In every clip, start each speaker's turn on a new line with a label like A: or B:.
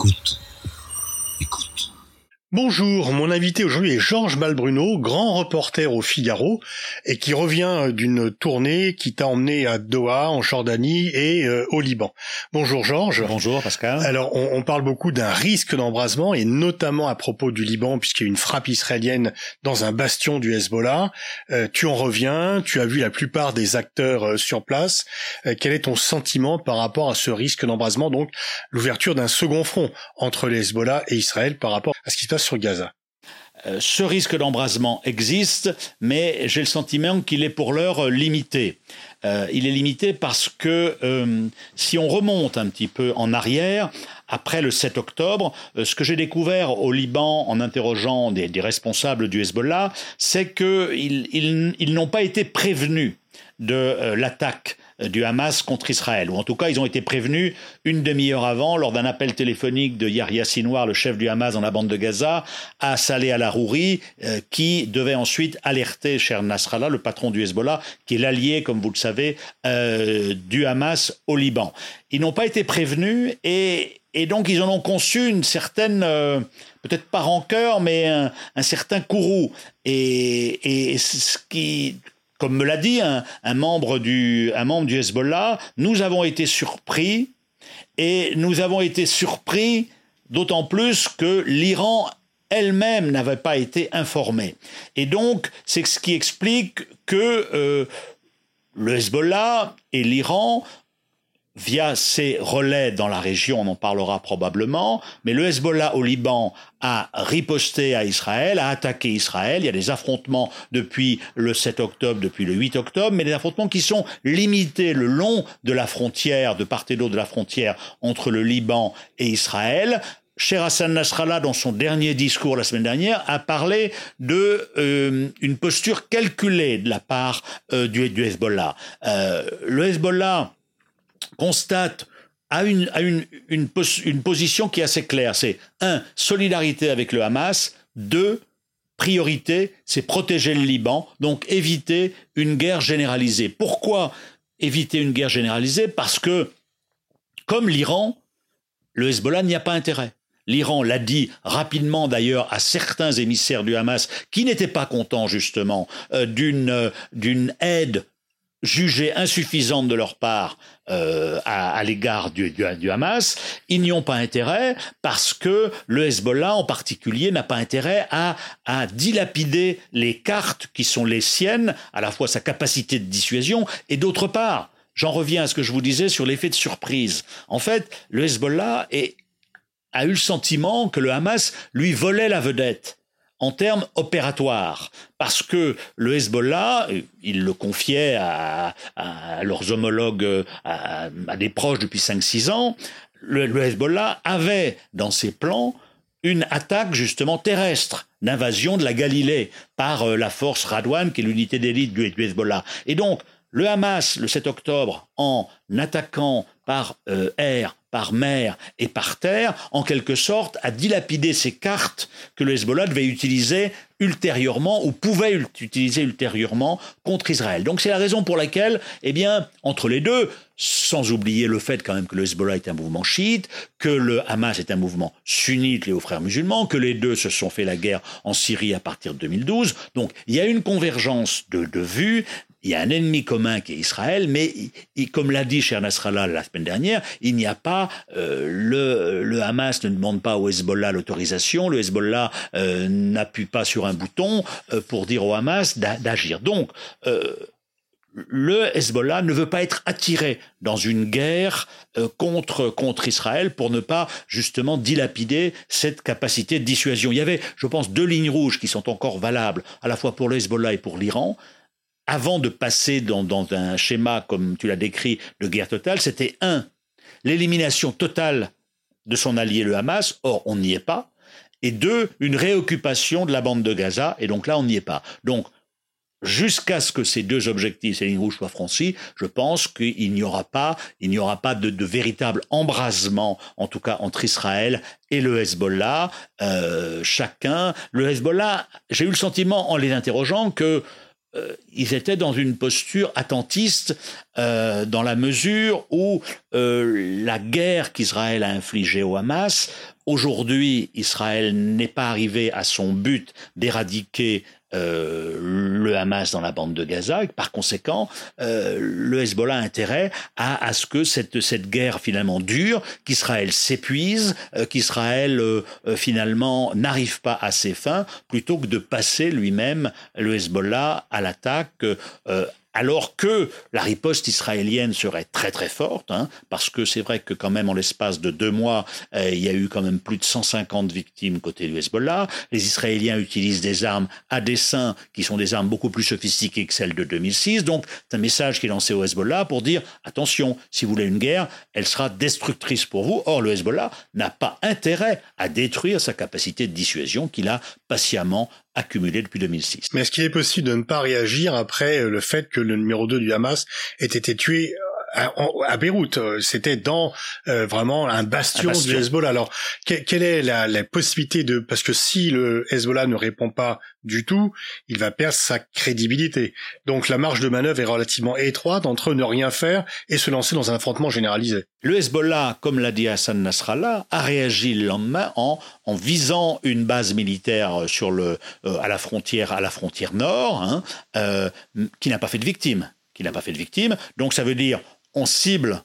A: Yakut
B: Bonjour, mon invité aujourd'hui est Georges Malbruno, grand reporter au Figaro, et qui revient d'une tournée qui t'a emmené à Doha, en Jordanie et euh, au Liban. Bonjour Georges.
C: Bonjour Pascal.
B: Alors on, on parle beaucoup d'un risque d'embrasement, et notamment à propos du Liban, puisqu'il y a eu une frappe israélienne dans un bastion du Hezbollah. Euh, tu en reviens, tu as vu la plupart des acteurs euh, sur place. Quel est ton sentiment par rapport à ce risque d'embrasement, donc l'ouverture d'un second front entre les Hezbollah et Israël par rapport à ce qui se passe Gaza
C: Euh, ce risque d'embrasement existe, mais j'ai le sentiment qu'il est pour l'heure limité. Euh, il est limité parce que euh, si on remonte un petit peu en arrière, après le 7 octobre, euh, ce que j'ai découvert au Liban en interrogeant des, responsables du Hezbollah, c'est qu'ils ils, ils n'ont pas été prévenus de euh, l'attaque euh, du Hamas contre Israël, ou en tout cas ils ont été prévenus une demi-heure avant lors d'un appel téléphonique de Yahya Sinwar, le chef du Hamas dans la bande de Gaza, à Saleh al-Arouri, euh, qui devait ensuite alerter cher Nasrallah, le patron du Hezbollah, qui est l'allié, comme vous le savez, euh, du Hamas au Liban. Ils n'ont pas été prévenus et, et donc ils en ont conçu une certaine, euh, peut-être pas rancœur, mais un, un certain courroux. Et, et ce qui comme me l'a dit un, membre du Hezbollah, nous avons été surpris et nous avons été surpris d'autant plus que l'Iran elle-même n'avait pas été informée. Et donc, c'est ce qui explique que euh, le Hezbollah et l'Iran via ses relais dans la région, on en parlera probablement, mais le Hezbollah au Liban a riposté à Israël, a attaqué Israël. Il y a des affrontements depuis le 7 octobre, depuis le 8 octobre, mais des affrontements qui sont limités le long de la frontière, de part et d'autre de la frontière entre le Liban et Israël. Cher Hassan Nasrallah, dans son dernier discours la semaine dernière, a parlé de euh, posture calculée de la part euh, du, du Hezbollah. Euh, le Hezbollah constate à une, une, une, pos une position qui est assez claire. C'est un, solidarité avec le Hamas. Deux, priorité, c'est protéger le Liban, donc éviter une guerre généralisée. Pourquoi éviter une guerre généralisée? Parce que, comme l'Iran, le Hezbollah n'y a pas intérêt. L'Iran l'a dit rapidement d'ailleurs à certains émissaires du Hamas qui n'étaient pas contents justement euh, euh, d'une aide jugée insuffisante de leur part euh, à, à l'égard du, du, du, Hamas, ils n'y ont pas intérêt parce que le Hezbollah en particulier n'a pas intérêt à, à dilapider les cartes qui sont les siennes, à la fois sa capacité de dissuasion et d'autre part, j'en reviens à ce que je vous disais sur l'effet de surprise. En fait, le Hezbollah est, a eu le sentiment que le Hamas lui volait la vedette en termes opératoires, parce que le Hezbollah, il le confiait à, leurs homologues, à, à, des proches depuis 5-6 ans, le, Hezbollah avait dans ses plans une attaque justement terrestre d'invasion de la Galilée par euh, la force Radwan, qui est l'unité d'élite du, Hezbollah. Et donc, le Hamas, le 7 octobre, en attaquant par euh, air, par mer et par terre, en quelque sorte, a dilapidé ces cartes que le Hezbollah devait utiliser ultérieurement ou pouvait utiliser ultérieurement contre Israël. Donc c'est la raison pour laquelle, eh bien, entre les deux, sans oublier le fait quand même que le Hezbollah est un mouvement chiite, que le Hamas est un mouvement sunnite, les hauts frères musulmans, que les deux se sont fait la guerre en Syrie à partir de 2012. Donc il y a une convergence de, de vues, il y a un ennemi commun qui est Israël, mais il, comme l'a dit cher Nasrallah la semaine dernière, il n'y a pas euh, le, le, Hamas ne demande pas au Hezbollah l'autorisation, le Hezbollah euh, n'appuie pas sur un bouton euh, pour dire au Hamas d'agir. Donc euh, le Hezbollah ne veut pas être attiré dans une guerre euh, contre, contre Israël pour ne pas justement dilapider cette capacité de dissuasion. Il y avait, je pense, deux lignes rouges qui sont encore valables, à la fois pour le Hezbollah et pour l'Iran avant de passer dans, un schéma, comme tu l'as décrit, de guerre totale, c'était un, l'élimination totale de son allié le Hamas, or on n'y est pas, et deux, une réoccupation de la bande de Gaza, et donc là on n'y est pas. Donc, jusqu'à ce que ces deux objectifs, ces lignes rouges soient franchis, je pense qu'il n'y aura pas, il n'y aura pas de, de, véritable embrasement, en tout cas entre Israël et le Hezbollah. Euh, chacun, le Hezbollah, j'ai eu le sentiment en les interrogeant que ils étaient dans une posture attentiste dans la mesure où la guerre qu'Israël a infligée au Hamas, aujourd'hui, Israël n'est pas arrivé à son but d'éradiquer euh, le Hamas dans la bande de Gaza. Par conséquent, euh, le Hezbollah a intérêt à, ce que cette, cette guerre finalement dure, qu'Israël s'épuise, euh, qu'Israël euh, euh, finalement n'arrive pas à ses fins, plutôt que de passer lui-même le Hezbollah à l'attaque alors que la riposte israélienne serait très très forte, hein, parce que c'est vrai que quand même en l'espace de deux mois, euh, il y a eu quand même plus de 150 victimes côté du Hezbollah. Les Israéliens utilisent des armes à dessein qui sont des armes beaucoup plus sophistiquées que celles de 2006. Donc c'est un message qui est lancé au Hezbollah pour dire attention, si vous voulez une guerre, elle sera destructrice pour vous. Or le Hezbollah n'a pas intérêt à détruire sa capacité de dissuasion qu'il a patiemment accumulé depuis 2006.
B: Mais est-ce qu'il est possible de ne pas réagir après le fait que le numéro 2 du Hamas ait été tué à, à Beyrouth. Euh, c'était dans euh, vraiment un bastion, du Hezbollah. Alors, quelle est la, la, possibilité de... Parce que si le Hezbollah ne répond pas du tout, il va perdre sa crédibilité. Donc la marge de manœuvre est relativement étroite entre ne rien faire et se lancer dans un affrontement généralisé.
C: Le Hezbollah, comme l'a dit Hassan Nasrallah, a réagi le lendemain en, en visant une base militaire sur le, euh, à la frontière, à la frontière nord, hein, euh, qui n'a pas fait de victimes qui n'a pas fait de victimes. Donc ça veut dire on cible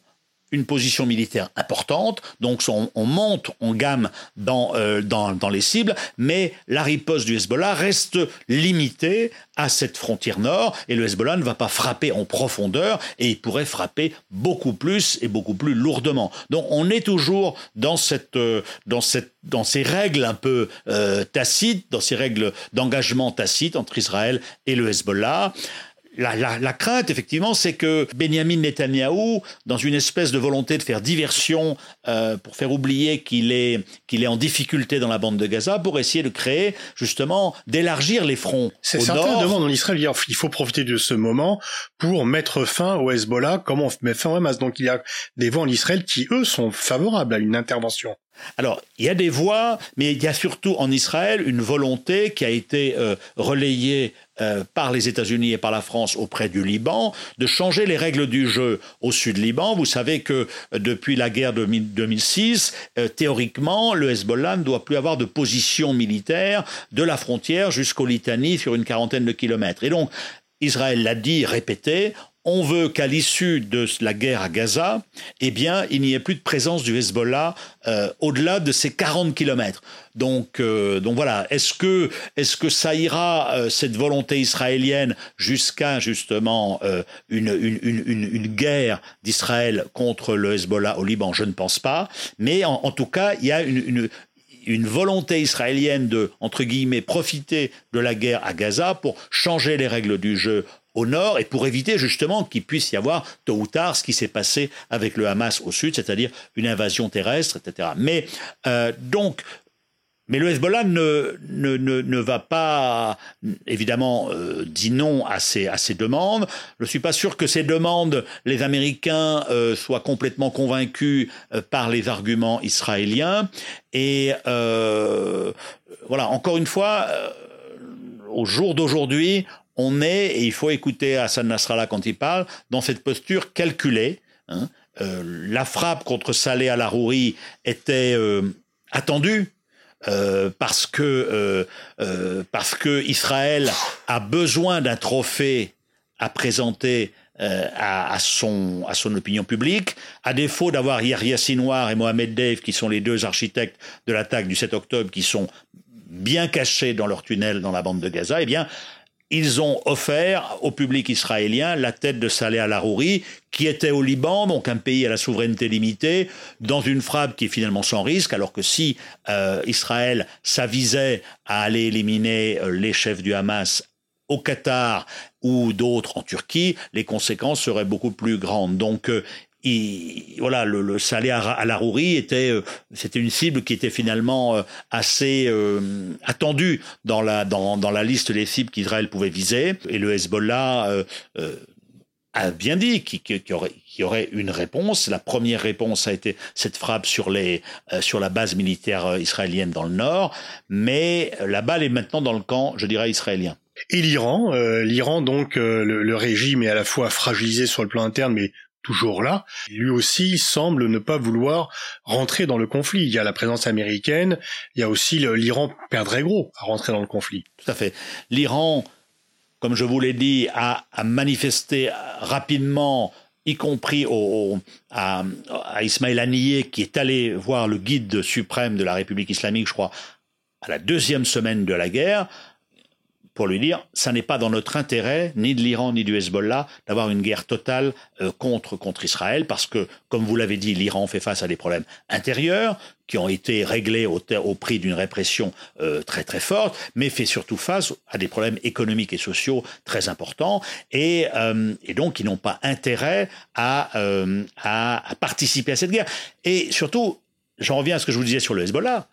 C: une position militaire importante, donc on, on monte en gamme dans, euh, dans, dans, les cibles, mais la riposte du Hezbollah reste limitée à cette frontière nord, et le Hezbollah ne va pas frapper en profondeur, et il pourrait frapper beaucoup plus et beaucoup plus lourdement. Donc on est toujours dans, cette, euh, dans, cette, dans ces règles un peu euh, tacites, dans ces règles d'engagement tacite entre Israël et le Hezbollah la, crainte, effectivement, c'est que Benjamin Netanyahou, dans une espèce de volonté de faire diversion euh, pour faire oublier qu'il est, qu'il est en difficulté dans la bande de Gaza, pour essayer de créer, justement, d'élargir les fronts.
B: C'est certains demandent en Israël, il faut profiter de ce moment pour mettre fin au Hezbollah, comme on met fin au Hamas. Donc il y a des voix en Israël qui, eux, sont favorables à une intervention.
C: Alors, il y a des voix, mais il y a surtout en Israël une volonté qui a été euh, relayée euh, par les États-Unis et par la France auprès du Liban de changer les règles du jeu au sud Liban. Vous savez que euh, depuis la guerre de 2006, théoriquement, le Hezbollah ne doit plus avoir de position militaire de la frontière jusqu'au Litanie sur une quarantaine de kilomètres. Et donc, Israël l'a dit, répété, on veut qu'à l'issue de la guerre à Gaza, eh bien, il n'y ait plus de présence du Hezbollah euh, au-delà de ces 40 kilomètres. Donc, euh, donc voilà. Est-ce que, est-ce que ça ira euh, cette volonté israélienne jusqu'à justement une, une, une, une, guerre d'Israël contre le Hezbollah au Liban? Je ne pense pas. Mais en, en tout cas, il y a une, une, une volonté israélienne de, entre guillemets, profiter de la guerre à Gaza pour changer les règles du jeu au nord et pour éviter justement qu'il puisse y avoir tôt ou tard ce qui s'est passé avec le Hamas au sud, c'est-à-dire une invasion terrestre, etc. Mais euh, donc mais le Hezbollah ne, ne, ne, ne va pas, évidemment, euh, dit non à ces, à ces demandes. Je ne suis pas sûr que ces demandes, les Américains euh, soient complètement convaincus euh, par les arguments israéliens. Et euh, voilà, encore une fois, euh, au jour d'aujourd'hui, on est, et il faut écouter Hassan Nasrallah quand il parle, dans cette posture calculée. Hein. Euh, la frappe contre Saleh al-Arouri était euh, attendue. Euh, parce que euh, euh, parce que Israël a besoin d'un trophée à présenter euh, à, à, son, à son opinion publique. À défaut d'avoir Yahya Sinwar et Mohamed Dave, qui sont les deux architectes de l'attaque du 7 octobre, qui sont bien cachés dans leur tunnel dans la bande de Gaza, eh bien, ils ont offert au public israélien la tête de Saleh al-Arouri, qui était au Liban, donc un pays à la souveraineté limitée, dans une frappe qui est finalement sans risque, alors que si euh, Israël s'avisait à aller éliminer euh, les chefs du Hamas au Qatar ou d'autres en Turquie, les conséquences seraient beaucoup plus grandes. Donc euh, voilà, le, le salé à, la rourie était, euh, c'était une cible qui était finalement euh, assez euh, attendue dans la, dans, dans la liste des cibles qu'Israël pouvait viser. Et le Hezbollah euh, euh a bien dit qu'il y, aurait, y aurait une réponse. La première réponse a été cette frappe sur, les, sur la base militaire israélienne dans le nord, mais la balle est maintenant dans le camp, je dirais, israélien.
B: Et l'Iran, l'Iran donc le, régime est à la fois fragilisé sur le plan interne, mais toujours là, lui aussi semble ne pas vouloir rentrer dans le conflit. Il y a la présence américaine, il y a aussi l'Iran perdrait gros à rentrer dans le conflit.
C: Tout à fait. L'Iran, comme je vous l'ai dit, a, manifesté rapidement y compris au, à, à Ismaël qui est allé voir le guide suprême de la République islamique, je crois, à la deuxième semaine de la guerre, pour lui dire ça n'est pas dans notre intérêt, ni de l'Iran ni du Hezbollah, d'avoir une guerre totale euh, contre, contre Israël, parce que, comme vous l'avez dit, l'Iran fait face à des problèmes intérieurs qui ont été réglés au, au prix d'une répression euh, très très forte, mais fait surtout face à des problèmes économiques et sociaux très importants, et, euh, et donc ils n'ont pas intérêt à, à, à participer à cette guerre. Et surtout, j'en reviens à ce que je vous disais sur le Hezbollah,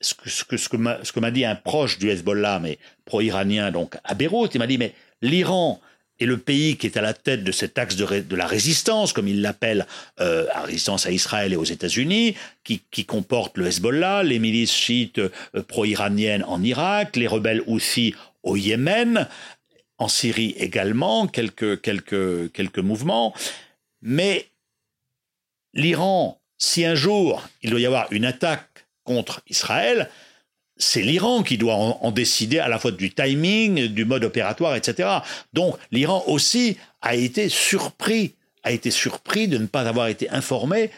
C: ce que, m'a dit un proche du Hezbollah, mais pro-iranien, donc à Beyrouth, il m'a dit, mais l'Iran est le pays qui est à la tête de cet axe de, la résistance, comme il l'appelle, euh, résistance à Israël et aux États-Unis, qui, comporte le Hezbollah, les milices chiites euh, pro-iraniennes en Irak, les rebelles aussi au Yémen, en Syrie également, quelques mouvements. Mais l'Iran, si un jour il doit y avoir une attaque contre Israël, c'est l'Iran qui doit en, décider à la fois du timing, du mode opératoire, etc. Donc l'Iran aussi a été surpris, a été surpris de ne pas avoir été informé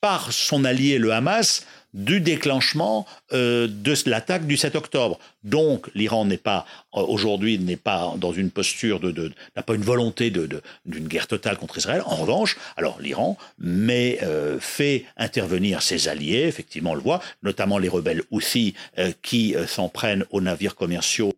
C: par son allié le Hamas du déclenchement euh, de l'attaque du 7 octobre. Donc l'Iran n'est pas euh, aujourd'hui n'est pas dans une posture de, n'a pas une volonté de, d'une guerre totale contre Israël. En revanche, alors l'Iran mais euh, fait intervenir ses alliés, effectivement on le voit, notamment les rebelles Houthis qui s'en prennent aux navires commerciaux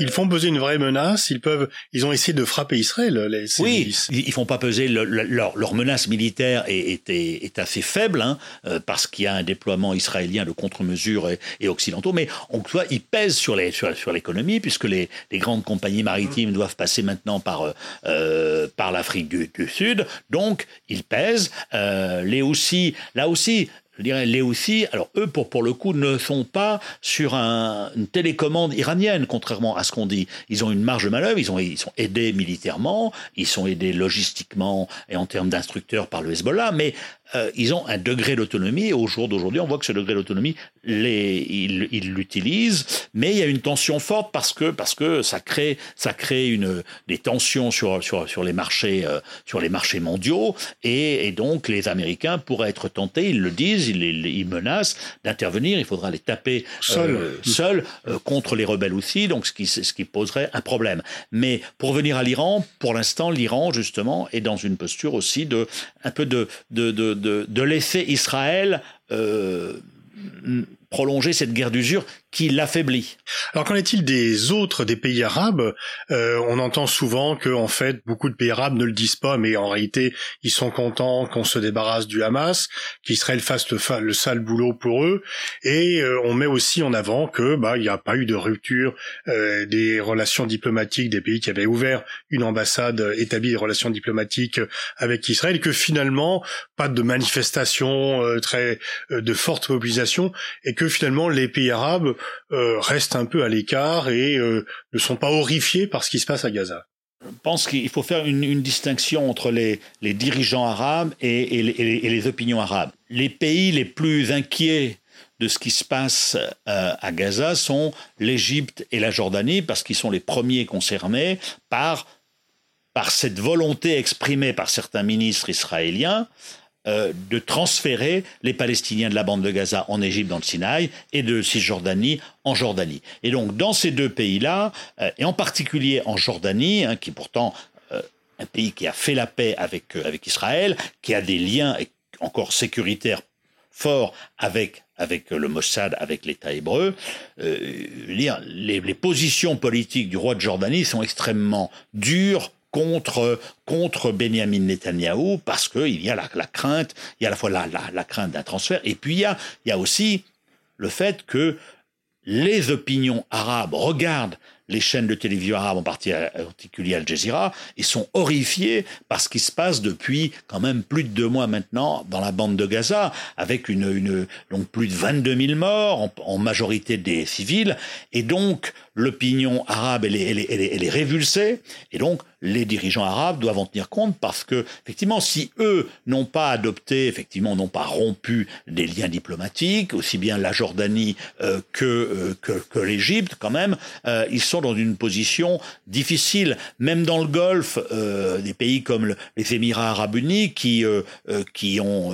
B: ils font peser une vraie menace. Ils peuvent, ils ont essayé de frapper Israël. Les,
C: oui, ils font pas peser leur, menace militaire est, est, assez faible hein, euh, parce qu'il y a un déploiement israélien de contre-mesures et, occidentaux. Mais on voit, ils pèsent sur les sur, l'économie puisque les, grandes compagnies maritimes doivent passer maintenant par euh, euh, par l'Afrique du, Sud. Donc ils pèsent. les aussi, là aussi, je dirais, les Houthis, alors eux, pour, pour le coup, ne sont pas sur un, une télécommande iranienne, contrairement à ce qu'on dit. Ils ont une marge de manœuvre, ils, ont, ils sont aidés militairement, ils sont aidés logistiquement et en termes d'instructeurs par le Hezbollah, mais euh, ils ont un degré d'autonomie. Au jour d'aujourd'hui, on voit que ce degré d'autonomie, ils l'utilisent, mais il y a une tension forte parce que parce que ça crée ça crée une des tensions sur sur sur les marchés euh, sur les marchés mondiaux et, et, donc les Américains pourraient être tentés, ils le disent, ils, ils menacent d'intervenir. Il faudra les taper
B: seuls
C: seul, euh, contre les rebelles aussi, donc ce qui ce qui poserait un problème. Mais pour venir à l'Iran, pour l'instant, l'Iran justement est dans une posture aussi de un peu de, de, de de, laisser Israël euh, prolonger cette guerre d'usure qui l'affaiblit.
B: Alors qu'en est-il des autres des pays arabes? Euh, On entend souvent que en fait beaucoup de pays arabes ne le disent pas, mais en réalité ils sont contents qu'on se débarrasse du Hamas, qu'Israël fasse le, le, sale boulot pour eux, et euh, on met aussi en avant que bah il n'y a pas eu de rupture euh, des relations diplomatiques des pays qui avaient ouvert une ambassade, établi des relations diplomatiques avec Israël, que finalement pas de manifestation très de forte mobilisation, et que finalement les pays arabes euh, restent un peu à l'écart et euh, ne sont pas horrifiés par ce qui se passe à Gaza.
C: Je pense qu'il faut faire une, distinction entre les, dirigeants arabes et, les, opinions arabes. Les pays les plus inquiets de ce qui se passe euh, à Gaza sont l'Égypte et la Jordanie, parce qu'ils sont les premiers concernés par cette volonté exprimée par certains ministres israéliens euh, de transférer les Palestiniens de la bande de Gaza en Égypte, dans le Sinaï, et de Cisjordanie en Jordanie. Et donc, dans ces deux pays-là, euh, et en particulier en Jordanie, hein, qui est pourtant euh, un pays qui a fait la paix avec, avec Israël, qui a des liens encore sécuritaires forts avec avec le Mossad, avec l'État hébreu, les, les, positions politiques du roi de Jordanie sont extrêmement dures, contre, contre Benjamin Netanyahou parce qu'il y a la, crainte, il y a à la fois la, la, crainte d'un transfert, et puis il y a, il y a aussi le fait que les opinions arabes regardent les chaînes de télévision arabes, en particulier Al Jazeera, et sont horrifiés par ce qui se passe depuis quand même plus de deux mois maintenant dans la bande de Gaza, avec une, une donc plus de 22 000 morts, en, majorité des civils, et donc l'opinion arabe, elle, est, elle, est, elle est révulsée, et donc les dirigeants arabes doivent en tenir compte parce que, effectivement, si eux n'ont pas adopté, effectivement, n'ont pas rompu des liens diplomatiques, aussi bien la Jordanie euh, que, euh, que, que l'Égypte, quand même, euh, ils sont dans une position difficile. Même dans le Golfe, euh, des pays comme le, les Émirats arabes unis qui, euh, euh, qui ont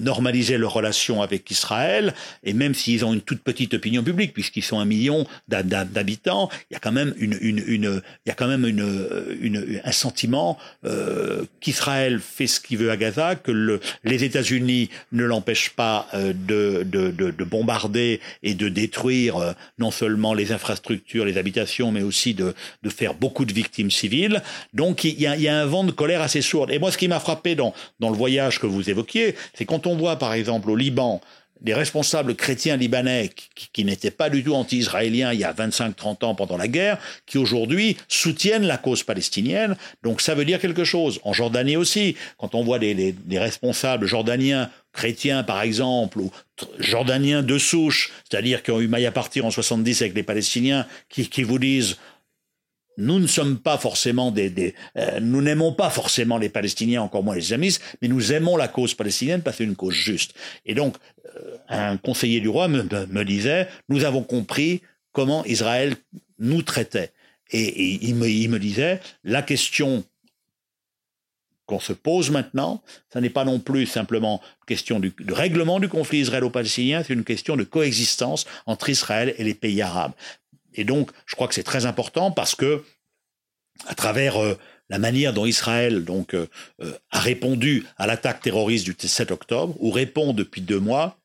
C: normalisé leurs relations avec Israël, et même s'ils ont une toute petite opinion publique, puisqu'ils sont un million d'habitants, il y a quand même une, une, une il y a quand même une euh, une, un sentiment euh, qu'Israël fait ce qu'il veut à Gaza, que le, les États-Unis ne l'empêchent pas euh, de, de, de, de, bombarder et de détruire euh, non seulement les infrastructures, les habitations, mais aussi de, de faire beaucoup de victimes civiles. Donc il y, a, il y a un vent de colère assez sourd. Et moi, ce qui m'a frappé dans, dans le voyage que vous évoquiez, c'est quand on voit par exemple au Liban des responsables chrétiens libanais qui, qui n'étaient pas du tout anti-israéliens il y a 25-30 ans pendant la guerre, qui aujourd'hui soutiennent la cause palestinienne. Donc ça veut dire quelque chose. En Jordanie aussi, quand on voit des responsables jordaniens chrétiens par exemple, ou jordaniens de souche, c'est-à-dire qui ont eu maille à partir en 70 avec les Palestiniens, qui, qui vous disent nous ne sommes pas forcément des, euh, n'aimons pas forcément les Palestiniens, encore moins les islamistes, mais nous aimons la cause palestinienne parce que une cause juste. Et donc, euh, un conseiller du roi me, disait, nous avons compris comment Israël nous traitait. Et, il, me, disait, la question qu'on se pose maintenant, ce n'est pas non plus simplement question du, du règlement du conflit israélo-palestinien, c'est une question de coexistence entre Israël et les pays arabes. Et donc, je crois que c'est très important parce que, à travers euh, la manière dont Israël euh, euh, a répondu à l'attaque terroriste du 7 octobre, ou répond depuis deux mois,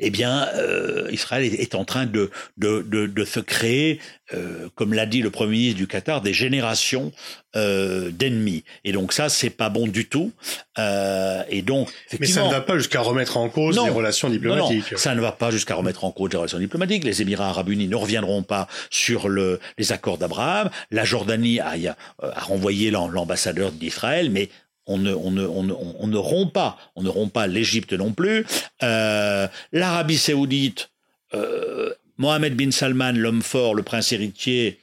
C: eh bien, euh, Israël est, en train de, de, de, de se créer, euh, comme l'a dit le Premier ministre du Qatar, des générations euh, d'ennemis. Et donc ça, c'est pas bon du tout. Euh, et donc,
B: mais ça ne va pas jusqu'à remettre en cause non, les relations diplomatiques.
C: Non, non, ça ne va pas jusqu'à remettre en cause les relations diplomatiques. Les Émirats arabes unis ne reviendront pas sur le, les accords d'Abraham. La Jordanie a, a renvoyé l'ambassadeur d'Israël, mais on ne, rompt pas, on ne rompt pas l'Égypte non plus. Euh, L'Arabie saoudite, euh, Mohamed bin Salman, l'homme fort, le prince héritier,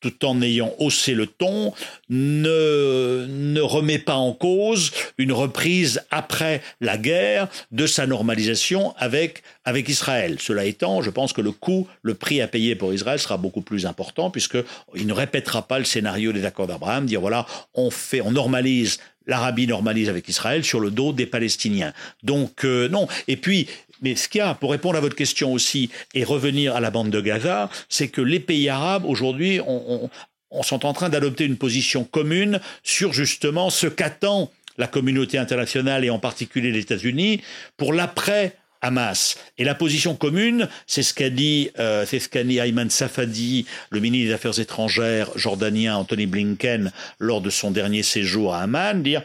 C: tout en ayant haussé le ton, ne, remet pas en cause une reprise après la guerre de sa normalisation avec, avec Israël. Cela étant, je pense que le coût, le prix à payer pour Israël sera beaucoup plus important puisqu'il ne répétera pas le scénario des accords d'Abraham, dire voilà, on fait, on normalise l'Arabie normalise avec Israël sur le dos des Palestiniens. Donc euh, non. Et puis mais ce qu'il y a, pour répondre à votre question aussi, et revenir à la bande de Gaza, c'est que les pays arabes, aujourd'hui, on, on, on sont en train d'adopter une position commune sur justement ce qu'attend la communauté internationale et en particulier les États-Unis pour l'après Hamas. Et la position commune, c'est ce qu'a dit, euh, c'est ce Ayman Safadi, le ministre des Affaires étrangères jordanien Anthony Blinken lors de son dernier séjour à Amman, dire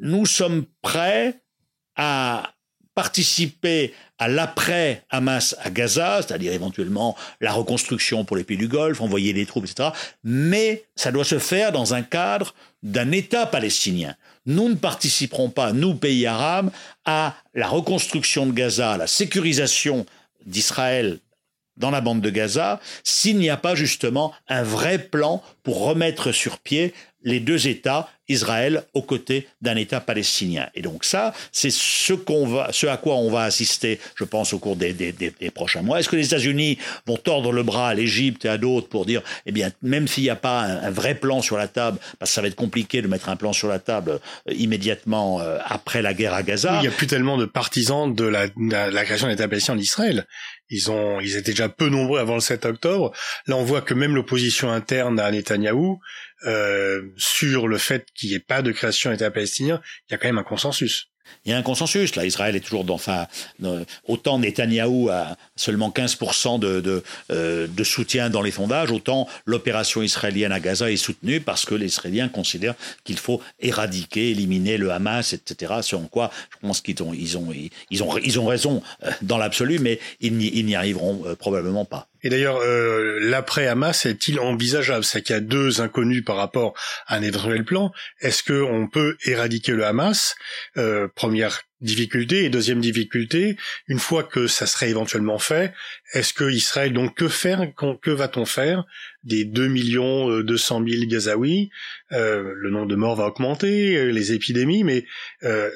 C: nous sommes prêts à participer à l'après Hamas à Gaza, c'est-à-dire éventuellement la reconstruction pour les pays du Golfe, envoyer des troupes, etc. Mais ça doit se faire dans un cadre d'un État palestinien. Nous ne participerons pas, nous, pays arabes, à la reconstruction de Gaza, à la sécurisation d'Israël dans la bande de Gaza, s'il n'y a pas justement un vrai plan pour remettre sur pied les deux États, Israël aux côtés d'un État palestinien. Et donc ça, c'est ce qu'on va, ce à quoi on va assister, je pense, au cours des, des, des, prochains mois. Est-ce que les États-Unis vont tordre le bras à l'Égypte et à d'autres pour dire, eh bien, même s'il n'y a pas un, un, vrai plan sur la table, parce que ça va être compliqué de mettre un plan sur la table euh, immédiatement euh, après la guerre à Gaza.
B: Il n'y a plus tellement de partisans de la, de la création d'État palestinien en Israël. Ils ont, ils étaient déjà peu nombreux avant le 7 octobre. Là, on voit que même l'opposition interne à Euh, sur le fait qu'il n'y ait pas de création d'État palestinien, il y a quand même un consensus.
C: Il y a un consensus. Là, Israël est toujours dans. Enfin, autant Netanyahou a seulement 15% de, de, euh, de, soutien dans les sondages, autant l'opération israélienne à Gaza est soutenue parce que les Israéliens considèrent qu'il faut éradiquer, éliminer le Hamas, etc. Selon quoi, je pense qu'ils ont, ils ont, ils ont, ils ont raison euh, dans l'absolu, mais ils n'y arriveront euh, probablement pas.
B: Et d'ailleurs, euh, l'après-Hamas est-il envisageable? C'est qu'il y a deux inconnus par rapport à un éventuel plan. Est-ce qu'on peut éradiquer le Hamas? Euh, Première difficulté. Et deuxième difficulté, une fois que ça serait éventuellement fait, est-ce que Israël, donc que faire Que va-t-on faire des 2 millions 200 000 Gazaouis euh, Le nombre de morts va augmenter, euh, les épidémies, mais euh,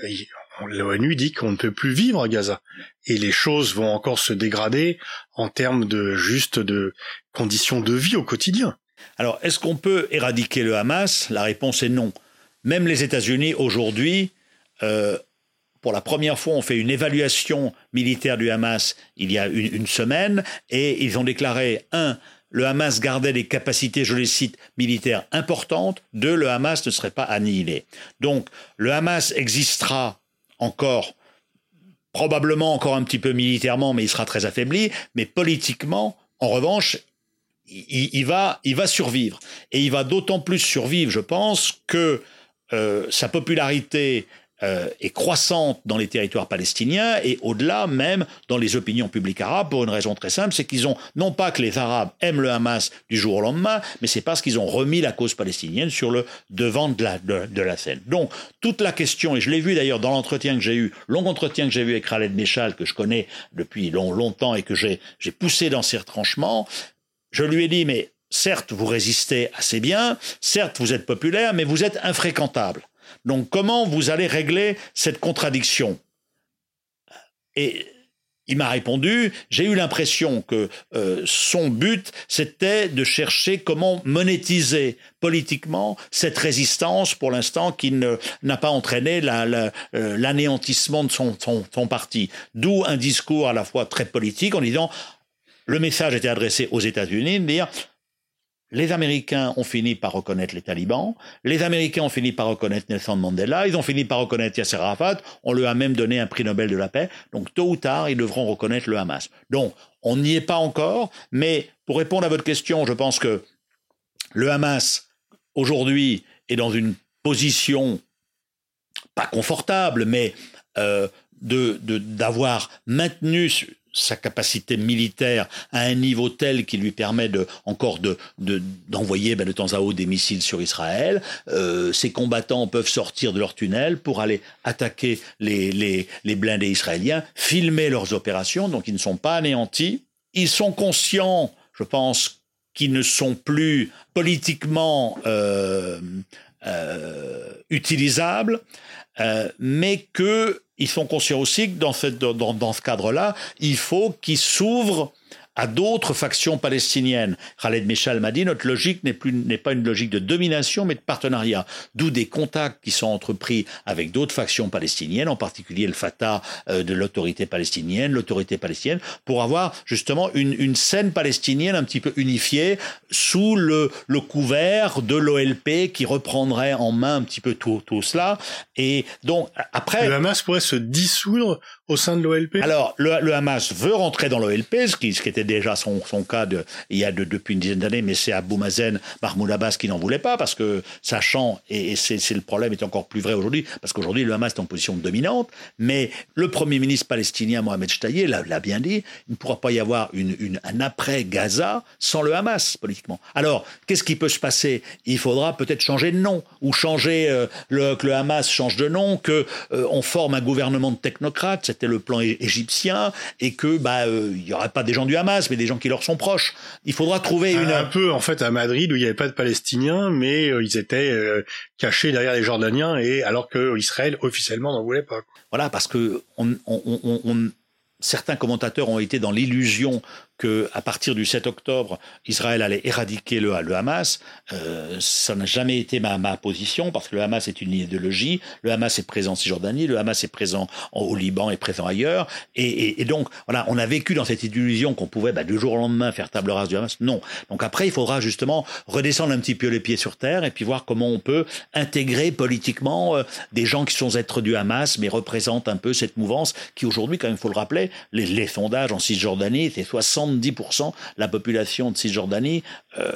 B: l'ONU dit qu'on ne peut plus vivre à Gaza et les choses vont encore se dégrader en termes de juste de conditions de vie au quotidien.
C: Alors, est-ce qu'on peut éradiquer le Hamas? La réponse est non. Même les États-Unis aujourd'hui, euh, pour la première fois, ont fait une évaluation militaire du Hamas il y a une, une semaine et ils ont déclaré un le Hamas gardait des capacités, je les cite, militaires importantes. Deux, le Hamas ne serait pas annihilé. Donc, le Hamas existera encore probablement encore un petit peu militairement, mais il sera très affaibli, mais politiquement, en revanche, il, va, il va survivre. Et il va d'autant plus survivre, je pense, que euh, sa popularité euh, est croissante dans les territoires palestiniens et au-delà même dans les opinions publiques arabes pour une raison très simple, c'est qu'ils ont non pas que les Arabes aiment le Hamas du jour au lendemain, mais c'est parce qu'ils ont remis la cause palestinienne sur le devant de la, de, la scène. Donc toute la question, et je l'ai vu d'ailleurs dans l'entretien que j'ai eu, long entretien que j'ai eu avec Khaled Meshal, que je connais depuis long, longtemps et que j'ai poussé dans ses retranchements, je lui ai dit mais certes vous résistez assez bien, certes vous êtes populaire, mais vous êtes infréquentable. Donc comment vous allez régler cette contradiction? Et il m'a répondu, j'ai eu l'impression que euh, son but, c'était de chercher comment monétiser politiquement cette résistance, pour l'instant, qui n'a pas entraîné euh, l'anéantissement de son, son parti. D'où un discours à la fois très politique en disant, le message était adressé aux États-Unis, de dire les Américains ont fini par reconnaître les talibans, les Américains ont fini par reconnaître Nelson Mandela, ils ont fini par reconnaître Yasser Arafat, on lui a même donné un prix Nobel de la paix, donc tôt ou tard, ils devront reconnaître le Hamas. Donc, on n'y est pas encore, mais pour répondre à votre question, je pense que le Hamas, aujourd'hui, est dans une position pas confortable, mais euh, d'avoir maintenu sa capacité militaire à un niveau tel qui lui permet de, encore de, d'envoyer ben, de temps à autre des missiles sur Israël. Euh, ces combattants peuvent sortir de leur tunnel pour aller attaquer les, les, les blindés israéliens, filmer leurs opérations, donc ils ne sont pas anéantis. Ils sont conscients, je pense, qu'ils ne sont plus politiquement euh, euh, utilisables, euh, mais que ils sont conscients aussi que dans ce cadre-là, il faut qu'ils s'ouvrent à d'autres factions palestiniennes. Khaled Meshal m'a dit notre logique n'est plus n'est pas une logique de domination mais de partenariat. D'où des contacts qui sont entrepris avec d'autres factions palestiniennes, en particulier le Fatah euh, de l'autorité palestinienne, l'autorité palestinienne, pour avoir justement une, une scène palestinienne un petit peu unifiée sous le, le couvert de l'OLP qui reprendrait en main un petit peu tout, tout cela. Et donc après,
B: le Hamas pourrait se dissoudre au sein de l'OLP.
C: Alors le, le, Hamas veut rentrer dans l'OLP, ce qui, ce qui était déjà son, son cas de, il y a depuis une dizaine d'années, mais c'est Abou Mazen, Mahmoud Abbas qui n'en voulait pas parce que sachant, et, c'est, le problème est encore plus vrai aujourd'hui, parce qu'aujourd'hui le Hamas est en position dominante, mais le premier ministre palestinien Mohamed Shtayyeh l'a, bien dit, il ne pourra pas y avoir une, une, un après Gaza sans le Hamas politiquement. Alors, qu'est-ce qui peut se passer? Il faudra peut-être changer de nom ou changer euh, le, que le Hamas change de nom, que euh, on forme un gouvernement de technocrates, c'était le plan égyptien, et que bah euh, il y aurait pas des gens du Hamas mais des gens qui leur sont proches. Il faudra trouver une...
B: Un peu, en fait, à Madrid, où il n'y avait pas de Palestiniens, mais euh, ils étaient euh, cachés derrière les Jordaniens, et alors que Israël, officiellement, n'en voulait pas.
C: Voilà, parce que on, certains commentateurs ont été dans l'illusion que à partir du 7 octobre, Israël allait éradiquer le, Hamas. Euh, ça n'a jamais été ma, ma position parce que le Hamas est une idéologie. Le Hamas est présent en Cisjordanie, le Hamas est présent au Liban, est présent ailleurs. Et, et, et, donc, voilà, on a vécu dans cette illusion qu'on pouvait bah, du jour au lendemain faire table rase du Hamas. Non. Donc après, il faudra justement redescendre un petit peu les pieds sur terre et puis voir comment on peut intégrer politiquement euh, des gens qui sont êtres du Hamas, mais représentent un peu cette mouvance qui aujourd'hui, quand même, faut le rappeler, les, les sondages en Cisjordanie, c'est 70% la population de Cisjordanie euh,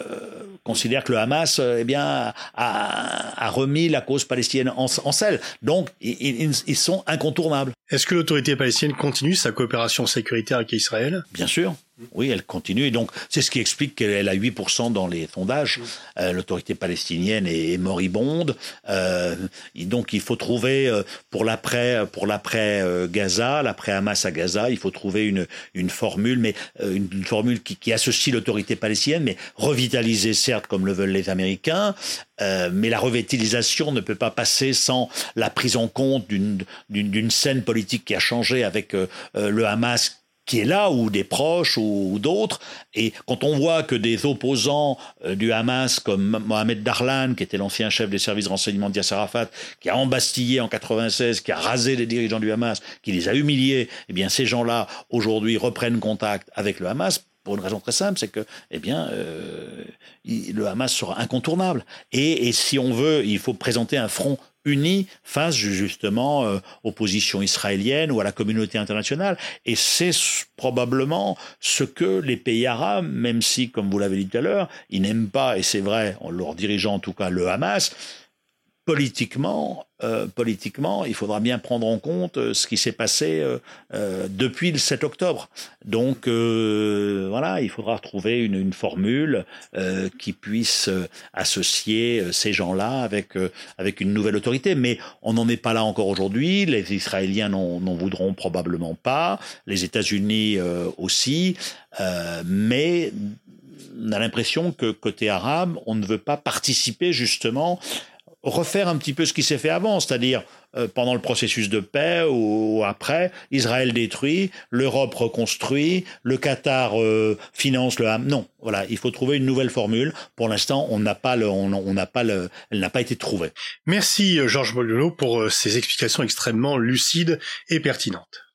C: considère que le Hamas, euh, eh bien, a, a, remis la cause palestinienne en, en selle. Donc, ils, ils sont incontournables.
B: Est-ce que l'autorité palestinienne continue sa coopération sécuritaire avec Israël?
C: Bien sûr. Oui, elle continue. Et donc, c'est ce qui explique qu'elle a 8% dans les sondages. Euh, L'autorité palestinienne est, moribonde. Euh, donc, il faut trouver, euh, pour l'après, pour l'après euh, Gaza, l'après Hamas à Gaza, il faut trouver une, une formule, mais euh, une, une, formule qui, qui associe l'autorité palestinienne, mais revitalisée, certes, comme le veulent les Américains. mais la revitalisation ne peut pas passer sans la prise en compte d'une scène politique qui a changé avec le Hamas qui est là, ou des proches, ou, d'autres. Et quand on voit que des opposants euh, du Hamas, comme Mohamed Darlan, qui était l'ancien chef des services de renseignement de Yasser Arafat, qui a embastillé en 96, qui a rasé les dirigeants du Hamas, qui les a humiliés, eh bien ces gens-là, aujourd'hui, reprennent contact avec le Hamas pour une raison très simple, c'est que, eh bien, euh, le Hamas sera incontournable. Et, et, si on veut, il faut présenter un front uni face justement euh, aux positions israéliennes ou à la communauté internationale. Et c'est probablement ce que les pays arabes, même si, comme vous l'avez dit tout à l'heure, ils n'aiment pas, et c'est vrai, en leur dirigeant en tout cas le Hamas, politiquement, euh, politiquement, il faudra bien prendre en compte euh, ce qui s'est passé euh, euh, depuis le 7 octobre. Donc euh, voilà, il faudra trouver une, une formule euh, qui puisse associer ces gens-là avec avec une nouvelle autorité. Mais on n'en est pas là encore aujourd'hui. Les Israéliens n'en voudront probablement pas, les États-Unis aussi. mais on a l'impression que côté arabe, on ne veut pas participer justement refaire un petit peu ce qui s'est fait avant, c'est-à-dire euh, pendant le processus de paix ou, après, Israël détruit, l'Europe reconstruit, le Qatar euh, finance le Ham. Non, voilà, il faut trouver une nouvelle formule. Pour l'instant, on n'a pas le, on n'a pas le, elle n'a pas été trouvée.
B: Merci Georges Moliolo pour euh, ces explications extrêmement lucides et pertinentes.